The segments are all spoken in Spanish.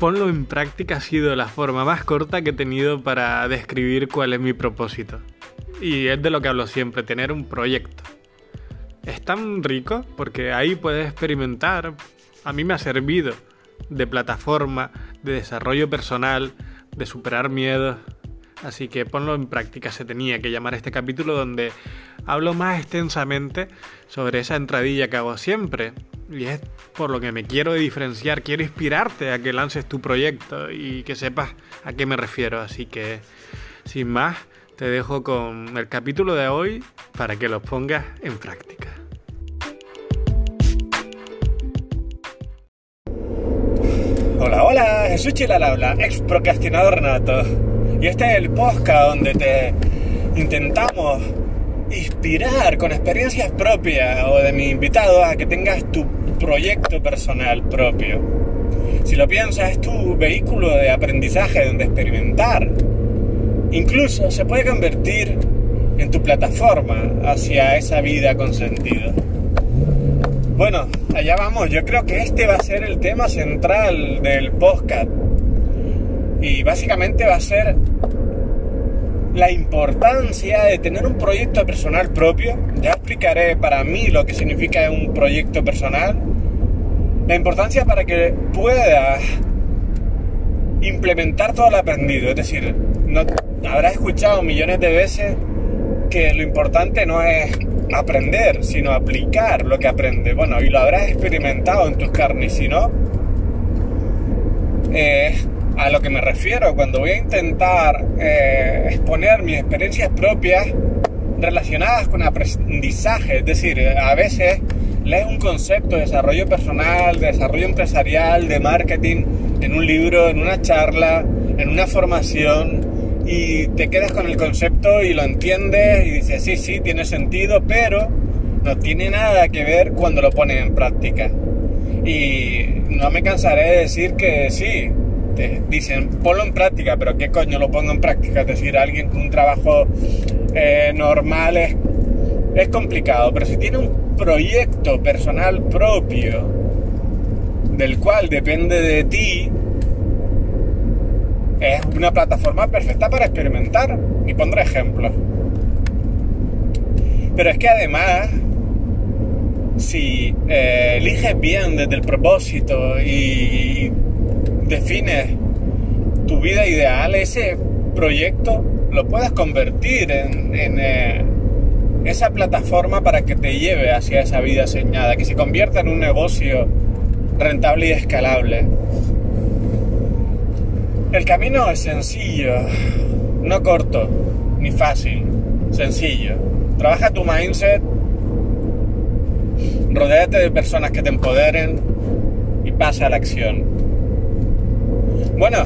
ponlo en práctica ha sido la forma más corta que he tenido para describir cuál es mi propósito. Y es de lo que hablo siempre, tener un proyecto. Es tan rico porque ahí puedes experimentar. A mí me ha servido de plataforma, de desarrollo personal, de superar miedos. Así que ponlo en práctica, se tenía que llamar este capítulo donde hablo más extensamente sobre esa entradilla que hago siempre. Y es por lo que me quiero diferenciar, quiero inspirarte a que lances tu proyecto y que sepas a qué me refiero. Así que, sin más, te dejo con el capítulo de hoy para que lo pongas en práctica. Hola, hola, Jesús Chilal habla, ex procrastinador nato. Y este es el podcast donde te intentamos inspirar con experiencias propias o de mi invitado a que tengas tu proyecto personal propio. Si lo piensas, es tu vehículo de aprendizaje donde experimentar. Incluso se puede convertir en tu plataforma hacia esa vida con sentido. Bueno, allá vamos. Yo creo que este va a ser el tema central del podcast. Y básicamente va a ser la importancia de tener un proyecto personal propio. Ya explicaré para mí lo que significa un proyecto personal. La importancia para que puedas implementar todo lo aprendido. Es decir, no, habrás escuchado millones de veces que lo importante no es aprender, sino aplicar lo que aprende. Bueno, y lo habrás experimentado en tus carnes, si no, eh, a lo que me refiero cuando voy a intentar eh, exponer mis experiencias propias relacionadas con aprendizaje. Es decir, a veces lees un concepto de desarrollo personal, de desarrollo empresarial, de marketing en un libro, en una charla, en una formación y te quedas con el concepto y lo entiendes y dices, sí, sí, tiene sentido, pero no tiene nada que ver cuando lo pones en práctica. Y no me cansaré de decir que sí, dicen, ponlo en práctica, pero ¿qué coño lo pongo en práctica? Es decir, alguien con un trabajo eh, normal es, es complicado, pero si tiene un proyecto personal propio, del cual depende de ti, es una plataforma perfecta para experimentar. Y pondré ejemplos. Pero es que además, si eh, eliges bien desde el propósito y defines tu vida ideal, ese proyecto lo puedes convertir en, eh, esa plataforma para que te lleve hacia esa vida soñada, que se convierta en un negocio rentable y escalable. El camino es sencillo, no corto ni fácil, sencillo. Trabaja tu mindset, rodéate de personas que te empoderen y pasa a la acción. Bueno,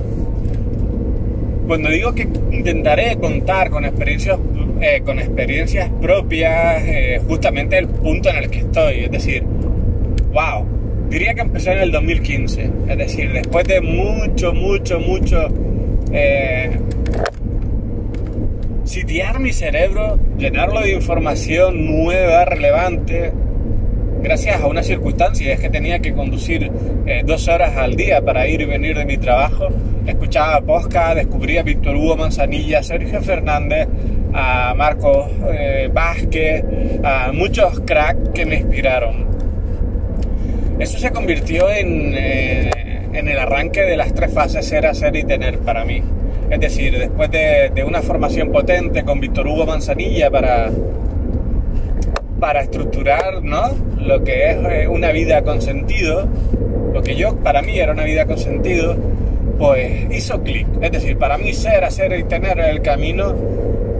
cuando digo que intentaré contar con experiencias, eh, con experiencias propias, eh, justamente el punto en el que estoy, es decir, wow, diría que empecé en el 2015, es decir, después de mucho, mucho, mucho eh, sitiar mi cerebro, llenarlo de información nueva, relevante, gracias a una circunstancia, es que tenía que conducir dos horas al día para ir y venir de mi trabajo, escuchaba podcast, descubría a Víctor Hugo Manzanilla, Sergio Fernández, a Marcos eh, Vázquez, a muchos cracks que me inspiraron. Eso se convirtió en, eh, en el arranque de las tres fases ser, hacer y tener para mí. Es decir, después de, de una formación potente con Víctor Hugo Manzanilla para para estructurar ¿no? lo que es eh, una vida con sentido, lo que yo para mí era una vida con sentido, pues hizo clic. Es decir, para mí ser, hacer y tener el camino,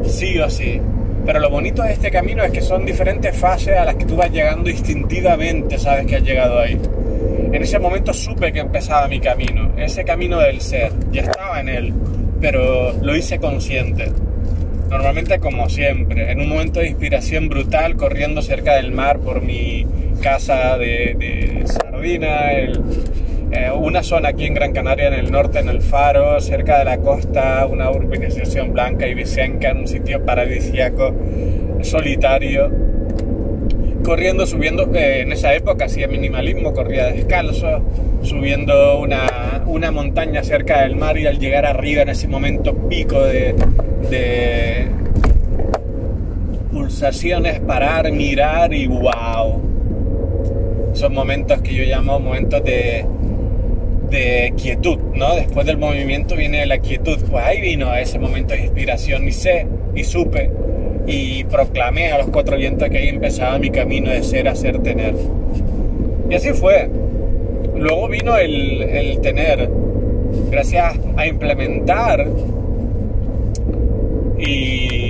sí o sí. Pero lo bonito de este camino es que son diferentes fases a las que tú vas llegando instintivamente, sabes que has llegado ahí. En ese momento supe que empezaba mi camino, ese camino del ser, ya estaba en él, pero lo hice consciente. Normalmente como siempre, en un momento de inspiración brutal, corriendo cerca del mar por mi casa de, Sardina, eh, una zona aquí en Gran Canaria, en el norte, en el Faro, cerca de la costa, una urbanización blanca y vicenca, en un sitio paradisíaco, solitario. corriendo, subiendo, eh, en esa época hacía minimalismo, corría descalzo, subiendo una, una, montaña cerca del mar y al llegar arriba en ese momento pico de, de pulsaciones, parar, mirar y wow. Son momentos que yo llamo momentos de, de quietud, ¿no? Después del movimiento viene la quietud. Pues ahí vino ese momento de inspiración y sé y supe y proclamé a los cuatro vientos que ahí empezaba mi camino de ser, hacer, tener. Y así fue. Luego vino el, el tener, gracias a implementar y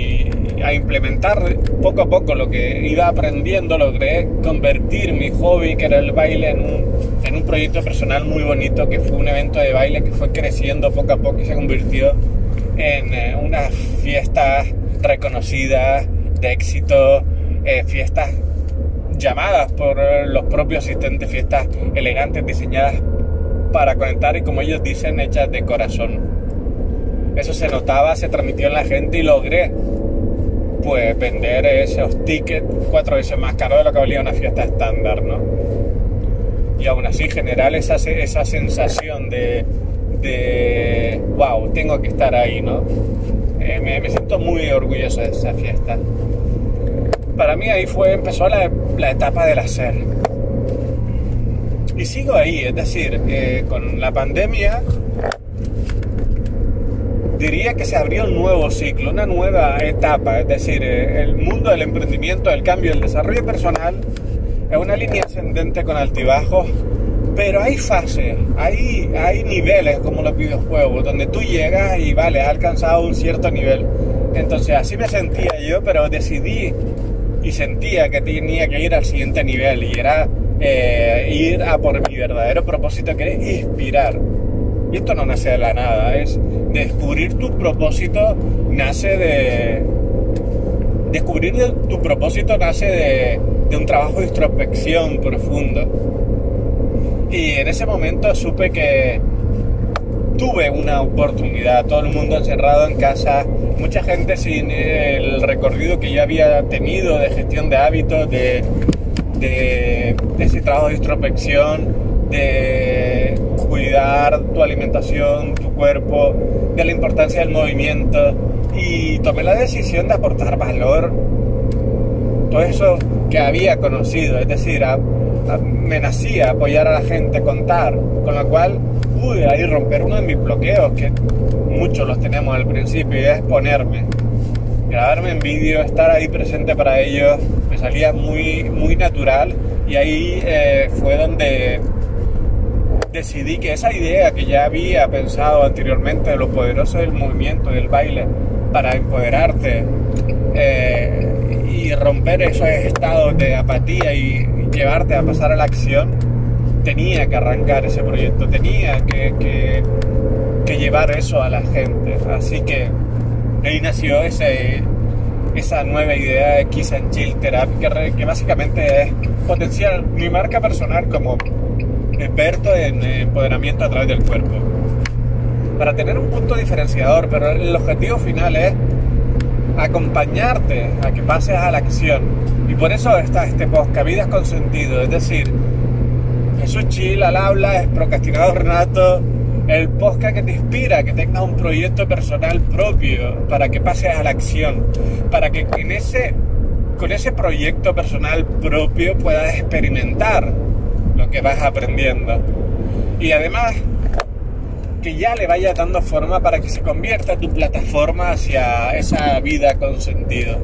a implementar poco a poco lo que iba aprendiendo, logré convertir mi hobby, que era el baile, en un, en un proyecto personal muy bonito, que fue un evento de baile que fue creciendo poco a poco y se convirtió en eh, unas fiestas reconocidas, de éxito, eh, fiestas llamadas por los propios asistentes, fiestas elegantes diseñadas para conectar y como ellos dicen, hechas de corazón. Eso se notaba, se transmitió en la gente y logré pues vender esos tickets cuatro veces más caro de lo que valía una fiesta estándar, ¿no? Y aún así generar esa, esa sensación de, wow, tengo que estar ahí, ¿no? Eh, me, siento muy orgulloso de esa fiesta. Para mí ahí fue, empezó la, la etapa del hacer. Y sigo ahí, es decir, eh, con la pandemia diría que se abrió un nuevo ciclo, una nueva etapa, es decir, eh, el mundo del emprendimiento, del cambio, el desarrollo personal es una línea ascendente con altibajos, pero hay fases, hay, hay niveles como los videojuegos, donde tú llegas y vale, has alcanzado un cierto nivel. Entonces así me sentía yo, pero decidí y sentía que tenía que ir al siguiente nivel y era eh, ir a por mi verdadero propósito, que es inspirar y esto no nace de la nada, es descubrir tu propósito nace de... Descubrir tu propósito nace de, de un trabajo de introspección profundo. Y en ese momento supe que tuve una oportunidad, todo el mundo encerrado en casa, mucha gente sin el recorrido que yo había tenido de gestión de hábitos, de, de, de ese trabajo de introspección, de cuidar tu alimentación, tu cuerpo, de la importancia del movimiento y tomé la decisión de aportar valor. Todo eso que había conocido, es decir, me nacía apoyar a la gente, contar, con lo cual pude ahí romper uno de mis bloqueos, que muchos los tenemos al principio, y es ponerme, grabarme en vídeo, estar ahí presente para ellos, me salía muy, muy natural y ahí eh, fue donde decidí que esa idea que ya había pensado anteriormente de lo poderoso del movimiento, del baile, para empoderarte eh, y romper esos estados de apatía y, llevarte a pasar a la acción, tenía que arrancar ese proyecto, tenía que, llevar eso a la gente. Así que ahí nació esa nueva idea de Kiss and Chill Therapy, que, que básicamente es potenciar mi marca personal como experto en empoderamiento a través del cuerpo. Para tener un punto diferenciador, pero el objetivo final es acompañarte a que pases a la acción. Y por eso está este podcast, Vidas con Sentido. Es decir, Jesús Chil al habla, es procrastinador Renato, el podcast que te inspira, que tengas un proyecto personal propio, para que pases a la acción, para que en ese, con ese proyecto personal propio puedas experimentar lo que vas aprendiendo. Y además que ya le vaya dando forma para que se convierta tu plataforma hacia esa vida con sentido.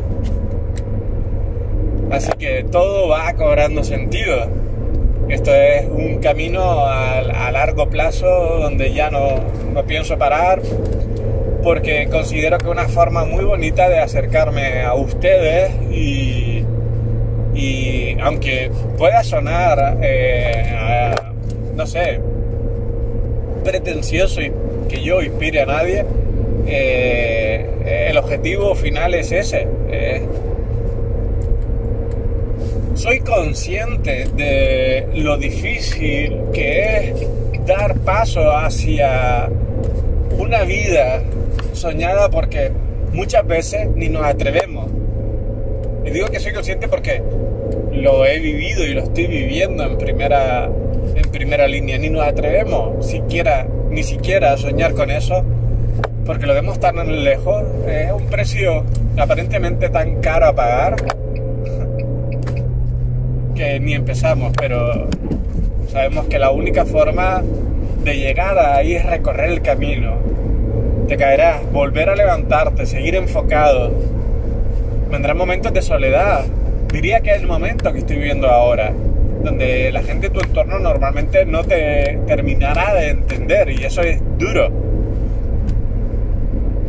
Así que todo va cobrando sentido. Esto es un camino a, largo plazo donde ya no, no pienso parar porque considero que una forma muy bonita de acercarme a ustedes y aunque pueda sonar, eh, no sé, pretencioso y que yo inspire a nadie, eh, el objetivo final es ese. Eh. soy consciente de lo difícil que es dar paso hacia una vida soñada porque muchas veces ni nos atrevemos. Y digo que soy consciente porque lo he vivido y lo estoy viviendo en primera, en primera línea. Ni nos atrevemos siquiera, ni siquiera a soñar con eso, porque lo vemos tan lejos. Es un precio aparentemente tan caro a pagar que ni empezamos, pero sabemos que la única forma de llegar ahí es recorrer el camino. Te caerás, volver a levantarte, seguir enfocado. Vendrán momentos de soledad. Diría que es el momento que estoy viviendo ahora, donde la gente de tu entorno normalmente no te terminará de entender y eso es duro.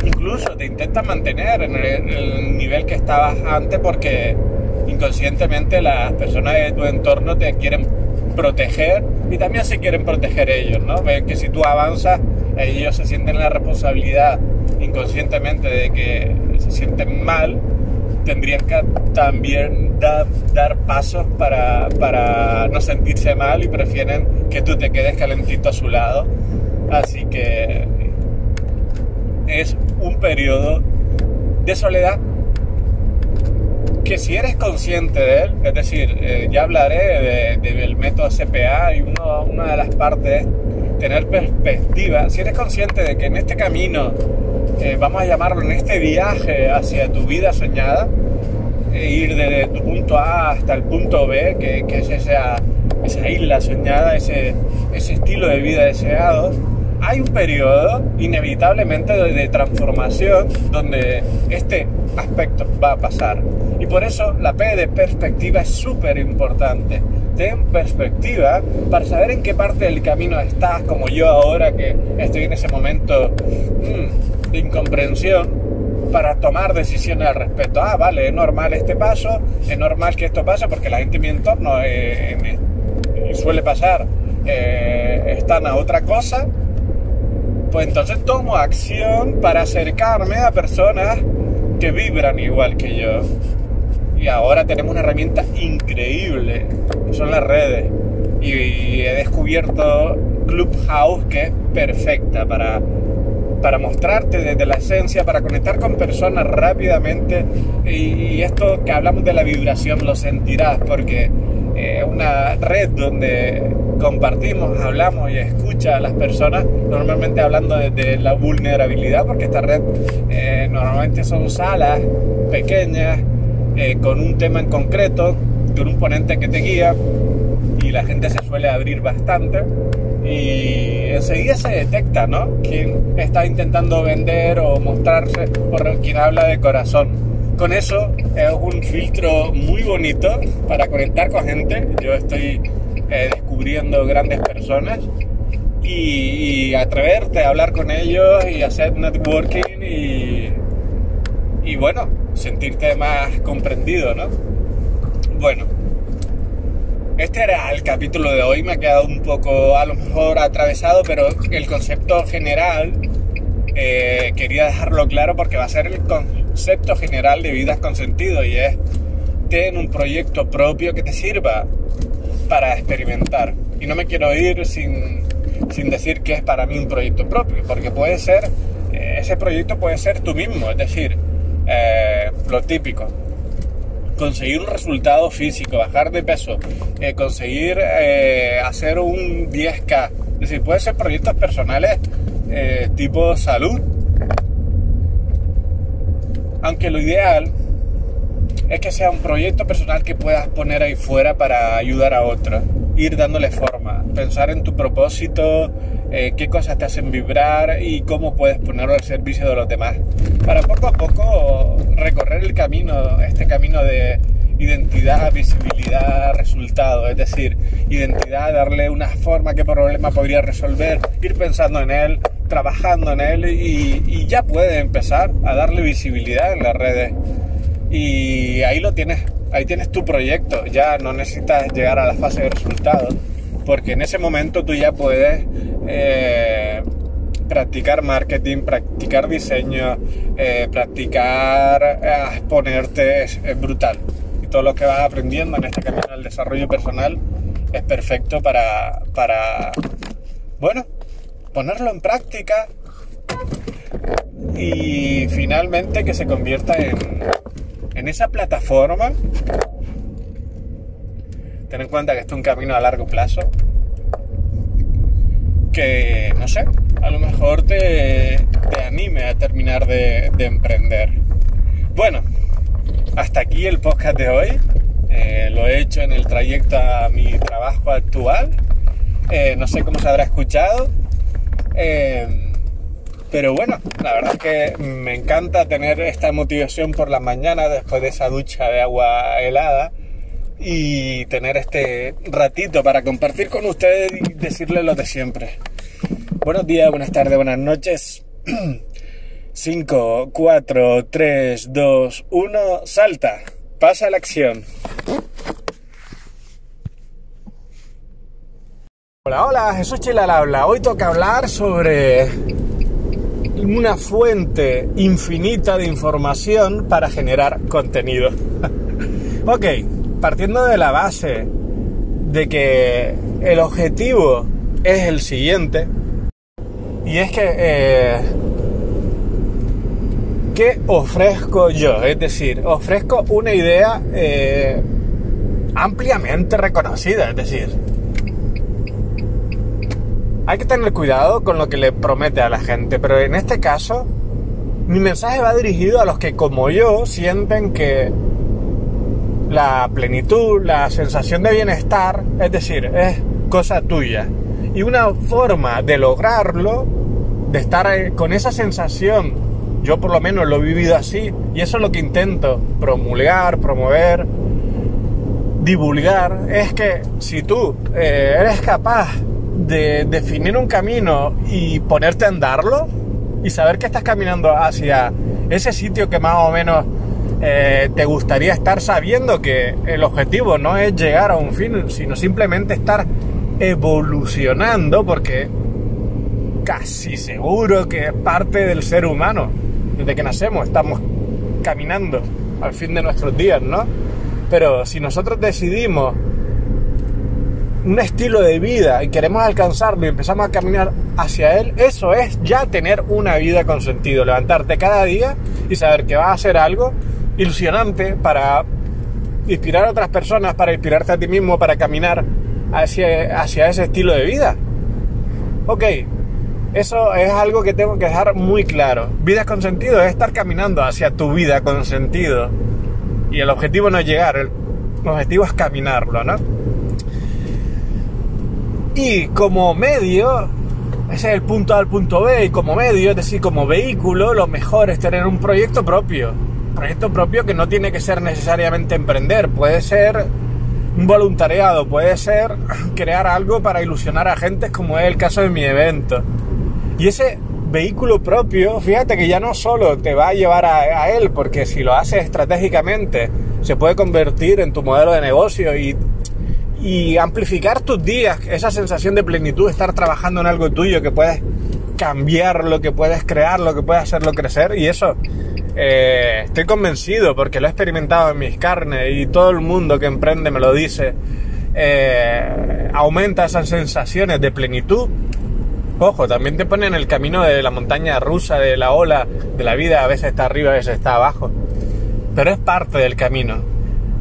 Incluso te intentas mantener en el, en el nivel que estabas antes porque inconscientemente las personas de tu entorno te quieren proteger y también se quieren proteger ellos, ¿no? Ven que si tú avanzas, ellos se sienten la responsabilidad inconscientemente de que se sienten mal, tendrían que también dar, pasos para, para no sentirse mal y prefieren que tú te quedes calentito a su lado. Así que es un periodo de soledad que si eres consciente de él, es decir, eh, ya hablaré de, del método CPA y uno, una de las partes es tener perspectiva, si eres consciente de que en este camino, eh, vamos a llamarlo en este viaje hacia tu vida soñada, ir desde tu punto A hasta el punto B, que, que es esa, esa isla soñada, ese, ese estilo de vida deseado, hay un periodo inevitablemente de, de, transformación donde este aspecto va a pasar. Y por eso la P de perspectiva es súper importante. Ten perspectiva para saber en qué parte del camino estás, como yo ahora que estoy en ese momento mmm, de incomprensión, para tomar decisiones al respecto. Ah, vale, es normal este paso, es normal que esto pase porque la gente en mi entorno eh, suele pasar, eh, están a otra cosa pues entonces tomo acción para acercarme a personas que vibran igual que yo. Y ahora tenemos una herramienta increíble, que son las redes. Y he descubierto Clubhouse que es perfecta para, para mostrarte desde la esencia, para conectar con personas rápidamente. Y, esto que hablamos de la vibración lo sentirás porque es una red donde compartimos, hablamos y escucha a las personas, normalmente hablando de, de la vulnerabilidad, porque esta red eh, normalmente son salas pequeñas, eh, con un tema en concreto, con un ponente que te guía, y la gente se suele abrir bastante. Y enseguida se detecta, ¿no? Quién está intentando vender o mostrarse, o quien habla de corazón con eso es un filtro muy bonito para conectar con gente. Yo estoy eh, descubriendo grandes personas y, y, atreverte a hablar con ellos y hacer networking y, y bueno, sentirte más comprendido, ¿no? Bueno, este era el capítulo de hoy, me ha quedado un poco a lo mejor atravesado, pero el concepto general eh, quería dejarlo claro porque va a ser el concepto general de vidas con sentido y es ten un proyecto propio que te sirva para experimentar. Y no me quiero ir sin, sin decir que es para mí un proyecto propio, porque puede ser, eh, ese proyecto puede ser tú mismo, es decir, eh, lo típico, conseguir un resultado físico, bajar de peso, eh, conseguir eh, hacer un 10K, es decir, puede ser proyectos personales eh, tipo salud. Aunque lo ideal es que sea un proyecto personal que puedas poner ahí fuera para ayudar a otros, ir dándole forma, pensar en tu propósito, eh, qué cosas te hacen vibrar y cómo puedes ponerlo al servicio de los demás. Para poco a poco recorrer el camino, este camino de identidad, visibilidad, resultado, es decir, identidad, darle una forma, qué problema podría resolver, ir pensando en él, trabajando en él y, y ya puede empezar a darle visibilidad en las redes y ahí lo tienes, ahí tienes tu proyecto, ya no necesitas llegar a la fase de resultados, porque en ese momento tú ya puedes eh, practicar marketing, practicar diseño, eh, practicar eh, exponerte, es, es, brutal. Y todo lo que vas aprendiendo en este camino del desarrollo personal es perfecto para, para bueno, ponerlo en práctica y finalmente que se convierta en en esa plataforma ten en cuenta que esto es un camino a largo plazo. Que, no sé, a lo mejor te, anime a terminar de, de emprender. Bueno, hasta aquí el podcast de hoy. Eh, lo he hecho en el trayecto a mi trabajo actual. Eh, no sé cómo se habrá escuchado. Eh, pero bueno, la verdad es que me encanta tener esta motivación por la mañana después de esa ducha de agua helada y tener este ratito para compartir con ustedes y decirles lo de siempre. Buenos días, buenas tardes, buenas noches. 5, 4, 3, 2, 1, salta. Pasa la acción. Hola, hola, Jesús Chila habla. Hoy toca hablar sobre una fuente infinita de información para generar contenido. ok, partiendo de la base de que el objetivo es el siguiente, y es que eh, ¿qué ofrezco yo? Es decir, ofrezco una idea eh, ampliamente reconocida, es decir, hay que tener cuidado con lo que le promete a la gente, pero en este caso, mi mensaje va dirigido a los que como yo sienten que la plenitud, la sensación de bienestar, es decir, es cosa tuya. Y una forma de lograrlo, de estar con esa sensación yo por lo menos lo he vivido así y eso es lo que intento promulgar, promover, divulgar. Es que si tú eh, eres capaz de definir un camino y ponerte a andarlo y saber que estás caminando hacia ese sitio que más o menos eh, te gustaría estar sabiendo que el objetivo no es llegar a un fin, sino simplemente estar evolucionando porque casi seguro que es parte del ser humano desde que nacemos estamos caminando al fin de nuestros días, ¿no? Pero si nosotros decidimos un estilo de vida y queremos alcanzarlo y empezamos a caminar hacia él, eso es ya tener una vida con sentido, levantarte cada día y saber que vas a hacer algo ilusionante para inspirar a otras personas, para inspirarte a ti mismo, para caminar hacia, hacia ese estilo de vida. Ok, eso es algo que tengo que dejar muy claro. Vida con sentido es estar caminando hacia tu vida con sentido. Y el objetivo no es llegar, el objetivo es caminarlo, ¿no? Y como medio, ese es el punto A al punto B, y como medio, es decir, como vehículo, lo mejor es tener un proyecto propio. Proyecto propio que no tiene que ser necesariamente emprender, puede ser un voluntariado, puede ser crear algo para ilusionar a gente, como es el caso de mi evento. Y ese vehículo propio, fíjate que ya no solo te va a llevar a, él, porque si lo haces estratégicamente, se puede convertir en tu modelo de negocio y, y amplificar tus días, esa sensación de plenitud, estar trabajando en algo tuyo que puedes cambiar, lo que puedes crear, lo que puedes hacerlo crecer. Y eso eh, estoy convencido porque lo he experimentado en mis carnes y todo el mundo que emprende me lo dice. Eh, aumenta esas sensaciones de plenitud Ojo, también te pone en el camino de la montaña rusa, de la ola de la vida, a veces está arriba, a veces está abajo. Pero es parte del camino.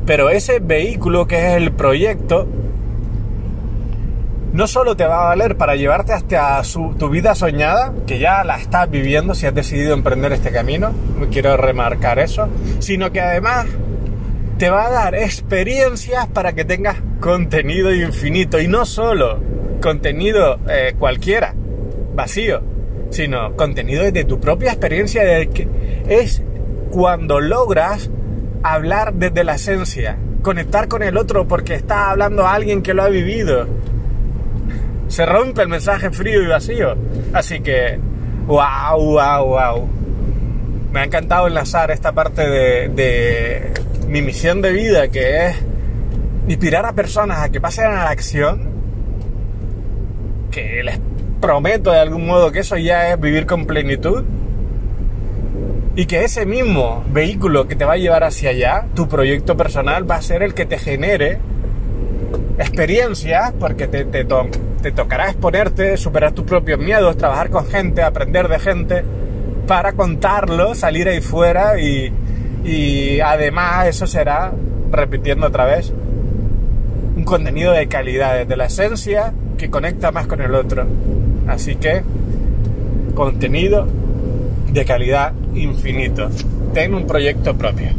Pero ese vehículo que es el proyecto, no solo te va a valer para llevarte hasta tu vida soñada, que ya la estás viviendo si has decidido emprender este camino, quiero remarcar eso, sino que además te va a dar experiencias para que tengas contenido infinito y no solo contenido eh, cualquiera, vacío, sino contenido desde tu propia experiencia, de que es cuando logras hablar desde la esencia, conectar con el otro porque está hablando a alguien que lo ha vivido. Se rompe el mensaje frío y vacío. Así que, wow, wow, wow. Me ha encantado enlazar esta parte de, mi misión de vida, que es inspirar a personas a que pasen a la acción, que les prometo de algún modo que eso ya es vivir con plenitud y que ese mismo vehículo que te va a llevar hacia allá, tu proyecto personal, va a ser el que te genere experiencias, porque te, te, te tocará exponerte, superar tus propios miedos, trabajar con gente, aprender de gente, para contarlo, salir ahí fuera y, y además eso será, repitiendo otra vez, un contenido de calidad, de la esencia que conecta más con el otro. Así que, contenido de calidad infinito. Ten un proyecto propio.